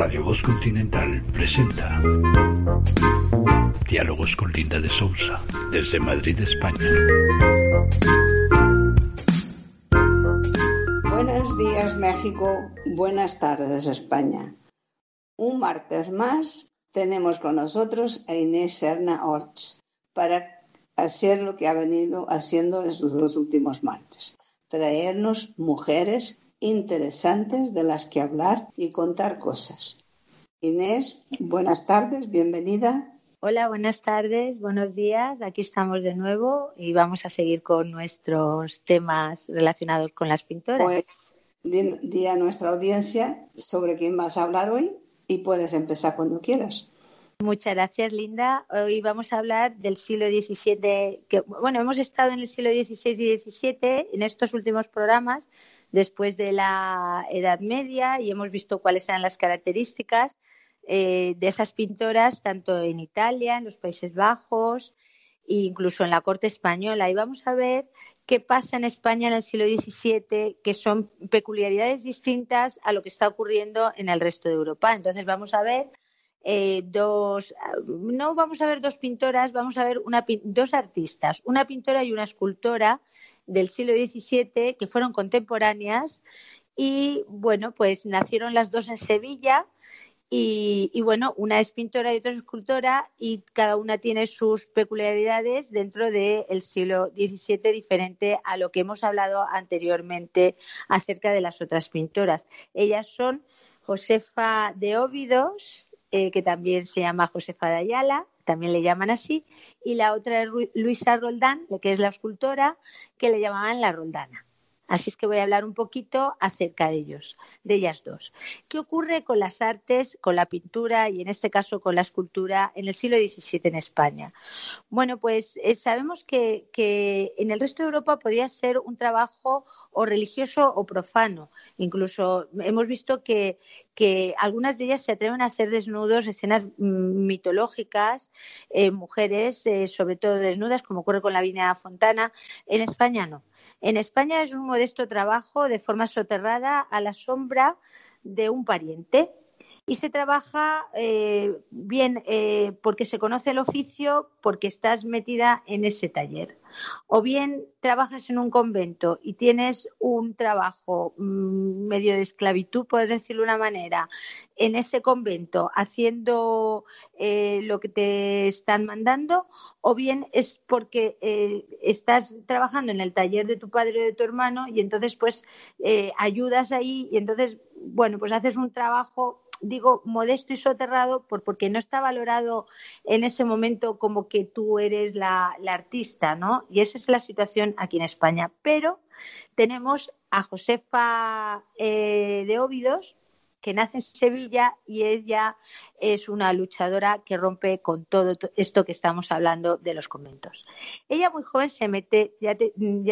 Radio Voz Continental presenta Diálogos con Linda de Sousa desde Madrid, España. Buenos días México, buenas tardes España. Un martes más tenemos con nosotros a Inés Serna Orts para hacer lo que ha venido haciendo en los últimos martes, traernos mujeres interesantes de las que hablar y contar cosas. Inés, buenas tardes, bienvenida. Hola, buenas tardes, buenos días. Aquí estamos de nuevo y vamos a seguir con nuestros temas relacionados con las pintoras. Pues di, a nuestra audiencia sobre quién vas a hablar hoy y puedes empezar cuando quieras. Muchas gracias, Linda. Hoy vamos a hablar del siglo XVII. Que, bueno, hemos estado en el siglo XVI y XVII en estos últimos programas después de la Edad Media y hemos visto cuáles eran las características eh, de esas pintoras, tanto en Italia, en los Países Bajos e incluso en la corte española. Y vamos a ver qué pasa en España en el siglo XVII, que son peculiaridades distintas a lo que está ocurriendo en el resto de Europa. Entonces vamos a ver eh, dos, no vamos a ver dos pintoras, vamos a ver una, dos artistas, una pintora y una escultora del siglo XVII que fueron contemporáneas y bueno, pues nacieron las dos en Sevilla y, bueno, una es pintora y otra es escultora y cada una tiene sus peculiaridades dentro del siglo XVII diferente a lo que hemos hablado anteriormente acerca de las otras pintoras. Ellas son Josefa de Óvidos, eh, que también se llama Josefa de Ayala, también le llaman así, y la otra es Luisa Roldán, que es la escultora, que le llamaban la Roldana. Así es que voy a hablar un poquito acerca de ellos, de ellas dos. ¿Qué ocurre con las artes, con la pintura y en este caso con la escultura en el siglo XVII en España? Bueno, pues eh, sabemos que, en el resto de Europa podía ser un trabajo o religioso o profano. Incluso hemos visto que, algunas de ellas se atreven a hacer desnudos, escenas mm, mitológicas, eh, mujeres, eh, sobre todo desnudas, como ocurre con la Vina Fontana. En España no. En España es un modesto trabajo de forma soterrada a la sombra de un pariente y se trabaja eh, bien eh, porque se conoce el oficio, porque estás metida en ese taller. O bien trabajas en un convento y tienes un trabajo mm, medio de esclavitud, por decirlo de una manera, en ese convento haciendo eh, lo que te están mandando, o bien es porque estás trabajando en el taller de tu padre o de tu hermano y entonces pues ayudas ahí y entonces, bueno, pues haces un trabajo digo modesto y soterrado porque no está valorado en ese momento como que tú eres la, artista, ¿no? Y esa es la situación aquí en España. Pero tenemos a Josefa eh, de Óvidos, que nace en Sevilla y ella es una luchadora que rompe con todo esto que estamos hablando de los conventos. Ella muy joven se mete, ya,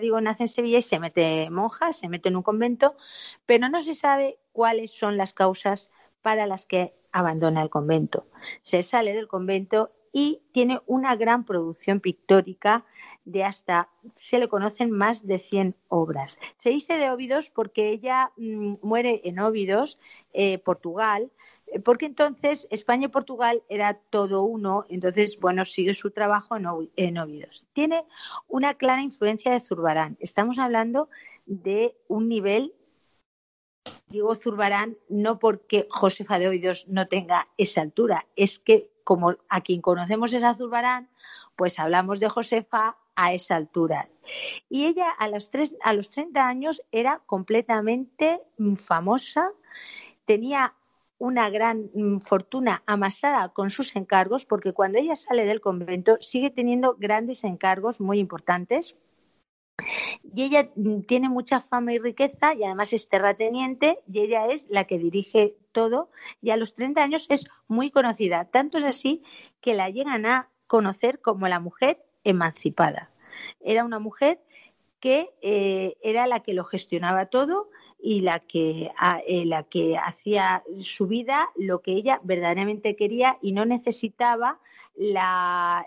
digo, nace en Sevilla y se mete monja, se mete en un convento, pero no se sabe cuáles son las causas para las que abandona el convento. Se sale del convento y tiene una gran producción pictórica de hasta, se le conocen más de 100 obras. Se dice de Óvidos porque ella mm, muere en Óvidos, eh, Portugal, eh, porque entonces España y Portugal era todo uno, entonces, bueno, sigue su trabajo en, en Óvidos. Tiene una clara influencia de Zurbarán. Estamos hablando de un nivel digo Zurbarán no porque Josefa de Oídos no tenga esa altura, es que como a quien conocemos es a Zurbarán, pues hablamos de Josefa a esa altura. Y ella a los, a los 30 años era completamente famosa, tenía una gran mm, fortuna amasada con sus encargos, porque cuando ella sale del convento sigue teniendo grandes encargos muy importantes Y ella mm, tiene mucha fama y riqueza y además es terrateniente y ella es la que dirige todo y a los 30 años es muy conocida. Tanto es así que la llegan a conocer como la mujer emancipada. Era una mujer que eh, era la que lo gestionaba todo y la que, eh, la que hacía su vida lo que ella verdaderamente quería y no necesitaba la,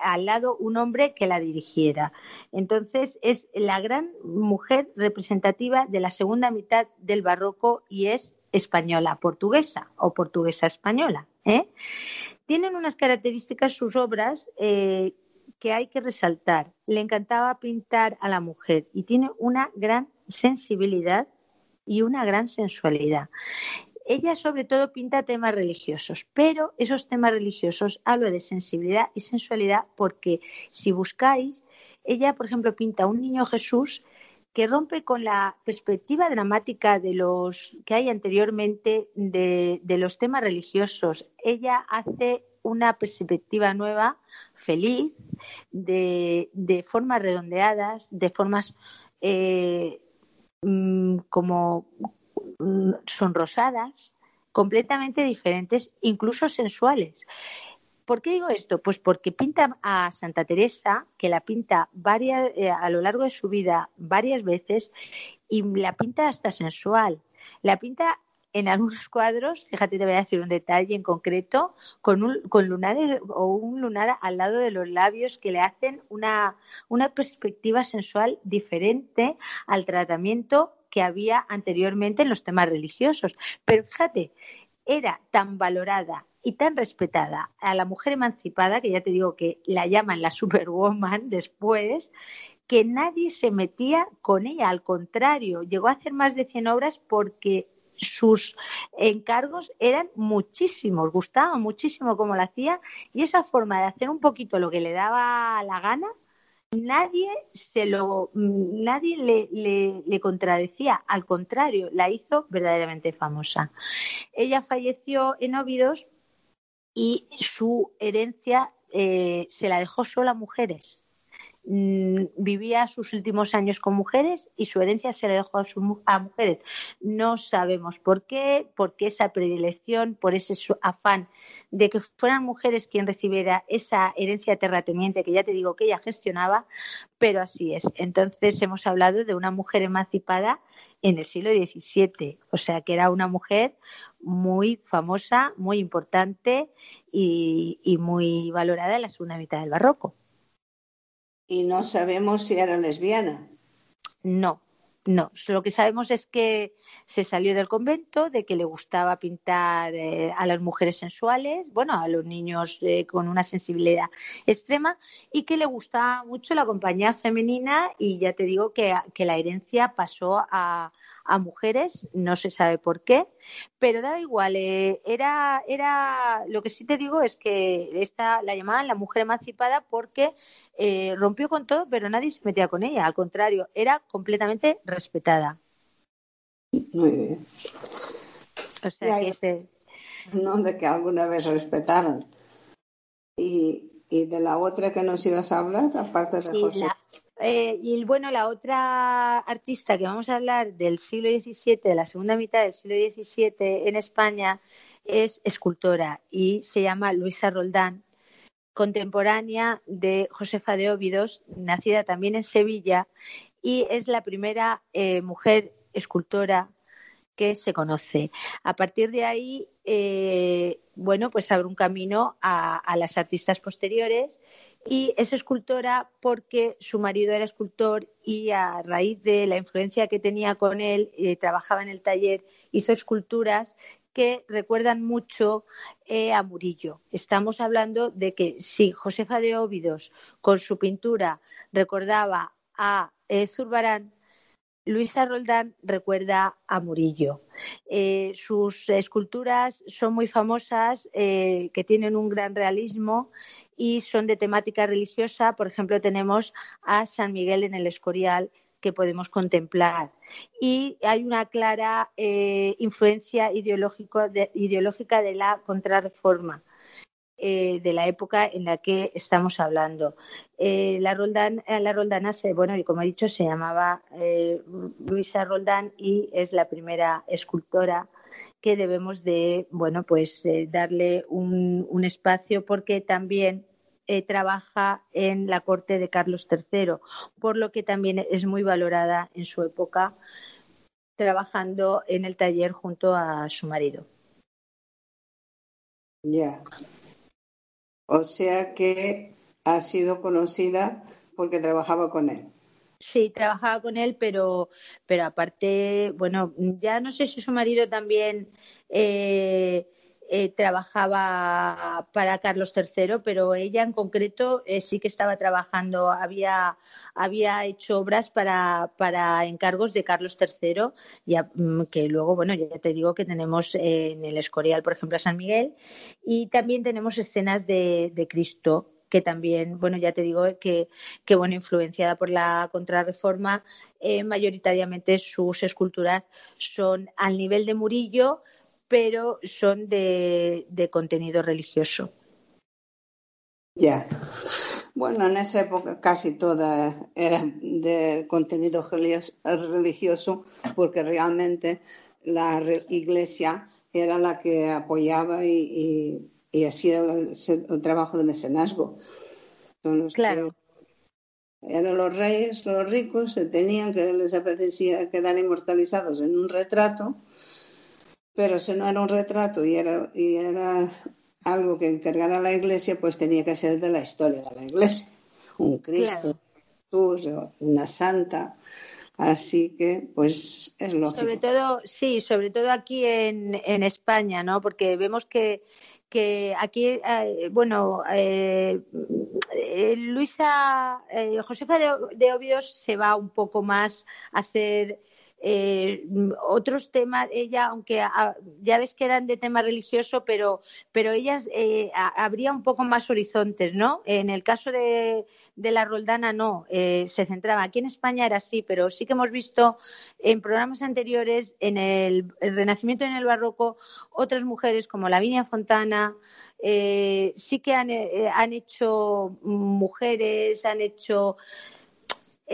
al lado un hombre que la dirigiera. Entonces es la gran mujer representativa de la segunda mitad del barroco y es española portuguesa o portuguesa española. ¿eh? Tienen unas características sus obras eh, que hay que resaltar. Le encantaba pintar a la mujer y tiene una gran sensibilidad y una gran sensualidad. Ella sobre todo pinta temas religiosos, pero esos temas religiosos hablo de sensibilidad y sensualidad porque si buscáis, ella por ejemplo pinta un niño Jesús que rompe con la perspectiva dramática de los que hay anteriormente de, los temas religiosos. Ella hace una perspectiva nueva, feliz, de, de formas redondeadas, de formas eh, mm, como mm, sonrosadas, completamente diferentes, incluso sensuales. ¿Por qué digo esto? Pues porque pinta a Santa Teresa, que la pinta eh, a lo largo de su vida varias veces, y la pinta hasta sensual. La pinta en algunos cuadros, fíjate, te voy a decir un detalle en concreto, con, un, con lunares o un lunar al lado de los labios que le hacen una, una perspectiva sensual diferente al tratamiento que había anteriormente en los temas religiosos. Pero fíjate, era tan valorada y tan respetada a la mujer emancipada, que ya te digo que la llaman la superwoman después, que nadie se metía con ella, al contrario, llegó a hacer más de 100 obras porque sus encargos eran muchísimos, gustaba muchísimo cómo lo hacía y esa forma de hacer un poquito lo que le daba la gana, nadie se lo nadie le, le, contradecía, al contrario, la hizo verdaderamente famosa. Ella falleció en Óvidos y su herencia eh, se la dejó solo a mujeres Mm, vivía sus últimos años con mujeres y su herencia se le dejó a, mujeres. No sabemos por qué, por qué esa predilección, por ese afán de que fueran mujeres quien recibiera esa herencia terrateniente que ya te digo que ella gestionaba, pero así es. Entonces hemos hablado de una mujer emancipada en el siglo XVII, o sea que era una mujer muy famosa, muy importante y muy valorada en la segunda mitad del barroco y no sabemos si era lesbiana. No, no, lo que sabemos es que se salió del convento, de que le gustaba pintar eh, a las mujeres sensuales, bueno, a los niños eh, con una sensibilidad extrema y que le gustaba mucho la compañía femenina y ya te digo que, la herencia pasó a, mujeres, no se sabe por qué, pero da igual, eh, era, era, lo que sí te digo es que esta la llamaban la mujer emancipada porque rompió con todo, pero nadie se metía con ella, al contrario, era completamente respetada. Muy bien. O sea, que este... No, de que alguna vez respetaron. Y, y, de la otra que nos ibas a hablar, aparte de José. Eh, y bueno, la otra artista que vamos a hablar del siglo XVII, de la segunda mitad del siglo XVII en España, es escultora y se llama Luisa Roldán, contemporánea de Josefa de Óbidos, nacida también en Sevilla y es la primera eh, mujer escultora que se conoce. A partir de ahí, eh, bueno, pues abre un camino a, las artistas posteriores y es escultora porque su marido era escultor y a raíz de la influencia que tenía con él, eh, trabajaba en el taller, hizo esculturas que recuerdan mucho a Murillo. Estamos hablando de que si Josefa de Óbidos con su pintura recordaba a Zurbarán, Luisa Roldán recuerda a Murillo. Eh, sus esculturas son muy famosas, eh, que tienen un gran realismo y son de temática religiosa. Por ejemplo, tenemos a San Miguel en el Escorial que podemos contemplar. Y hay una clara eh, influencia ideológica de la contrarreforma. Eh, de la época en la que estamos hablando. Eh, la, Roldán, eh, la Roldana, se, bueno, y como he dicho, se llamaba Luisa Roldán y es la primera escultora que debemos de, bueno, pues darle un, un, espacio porque también trabaja en la corte de Carlos III, por lo que también es muy valorada en su época trabajando en el taller junto a su marido. Ya. O sea que ha sido conocida porque trabajaba con él. Sí, trabajaba con él, pero, pero aparte, bueno, ya no sé si su marido también eh, eh, trabajaba para Carlos III, pero ella en concreto eh, sí que estaba trabajando, había, había hecho obras para, para encargos de Carlos III, ya, mm, que luego, bueno, ya te digo que tenemos en el Escorial, por ejemplo, a San Miguel, y también tenemos escenas de, de Cristo que también, bueno, ya te digo que, que bueno, influenciada por la contrarreforma, eh, mayoritariamente sus esculturas son al nivel de Murillo, pero son de, contenido religioso. Ya. Bueno, en esa época casi todas eran de contenido religioso porque realmente la iglesia era la que apoyaba y, hacía el, trabajo de mecenazgo. claro. eran los reyes, los ricos, se tenían que les apetecía quedar inmortalizados en un retrato pero si no era un retrato y era, y era algo que encargara la iglesia, pues tenía que ser de la historia de la iglesia. Un Cristo, una santa. Así que, pues, es lógico. Sobre todo, sí, sobre todo aquí en, en España, ¿no? Porque vemos que, que aquí, eh, bueno, eh, eh, Luisa, Josefa de, de Obios se va un poco más a hacer eh, otros temas, ella, aunque ya ves que eran de tema religioso, pero, pero ellas eh, habría un poco más horizontes, ¿no? En el caso de, la Roldana no, eh, se centraba. Aquí en España era así, pero sí que hemos visto en programas anteriores, en el, Renacimiento y en el Barroco, otras mujeres como Lavinia Fontana, sí que han, han, hecho mujeres, han hecho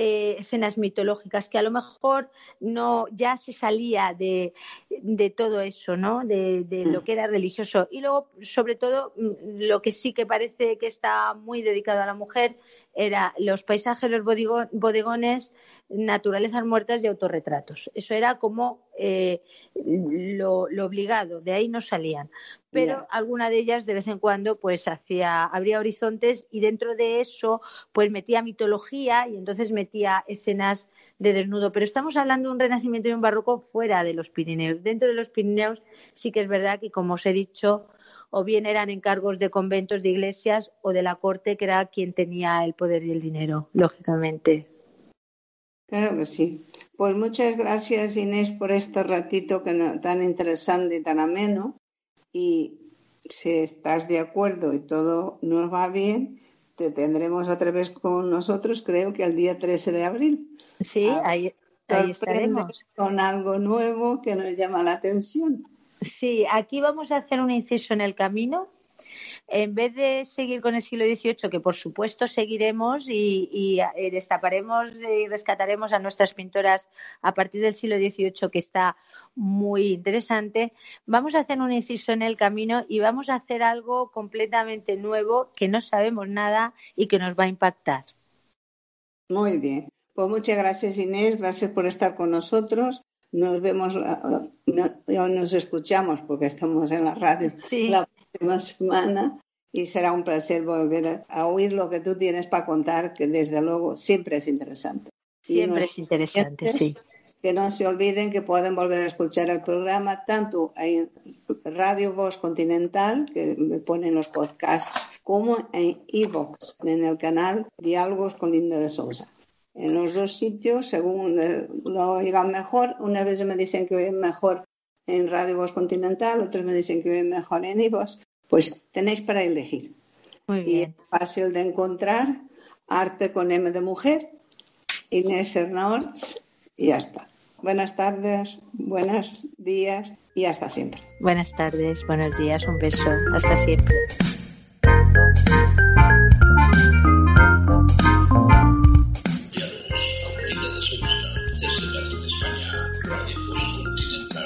eh, escenas mitológicas que a lo mejor no ya se salía de, de todo eso, ¿no? De, de, lo que era religioso. Y luego, sobre todo, mm, lo que sí que parece que está muy dedicado a la mujer era los paisajes, los bodegones, naturalezas muertas y autorretratos. Eso era como eh, lo, obligado, de ahí no salían. Pero alguna de ellas de vez en cuando pues hacía, abría horizontes y dentro de eso pues metía mitología y entonces metía escenas de desnudo. Pero estamos hablando de un renacimiento y un barroco fuera de los Pirineos. Dentro de los Pirineos sí que es verdad que, como os he dicho, o bien eran encargos de conventos, de iglesias o de la corte, que era quien tenía el poder y el dinero, lógicamente. Claro que sí. Pues muchas gracias Inés por este ratito que tan interesante y tan ameno. Y si estás de acuerdo y todo nos va bien, te tendremos otra vez con nosotros, creo que el día 13 de abril. Sí, ahí, ahí estaremos. Con algo nuevo que nos llama la atención. Sí, aquí vamos a hacer un inciso en el camino. En vez de seguir con el siglo XVIII, que por supuesto seguiremos y, eh, destaparemos y rescataremos a nuestras pintoras a partir del siglo XVIII, que está muy interesante, vamos a hacer un inciso en el camino y vamos a hacer algo completamente nuevo que no sabemos nada y que nos va a impactar. Muy bien. Pues muchas gracias Inés, gracias por estar con nosotros nos vemos no, nos escuchamos porque estamos en la radio la próxima semana y será un placer volver a, oír lo que tú tienes para contar, que desde luego siempre es interesante. Siempre es interesante, sí. Que no se olviden que pueden volver a escuchar el programa tanto en Radio Voz Continental, que me ponen los podcasts, como en Evox, en el canal Diálogos con Linda de Sousa en los dos sitios, según eh, lo oigan mejor. Una vez me dicen que oyen mejor en Radio Voz Continental, otros me dicen que oyen mejor en iVox. Pues tenéis para elegir. Muy bien. Y es fácil de encontrar. Arte con M de mujer, Inés Hernández y ya está. Buenas tardes, buenos días y hasta siempre. Buenas tardes, buenos días, un beso, hasta siempre. desde Madrid, España, Radio Post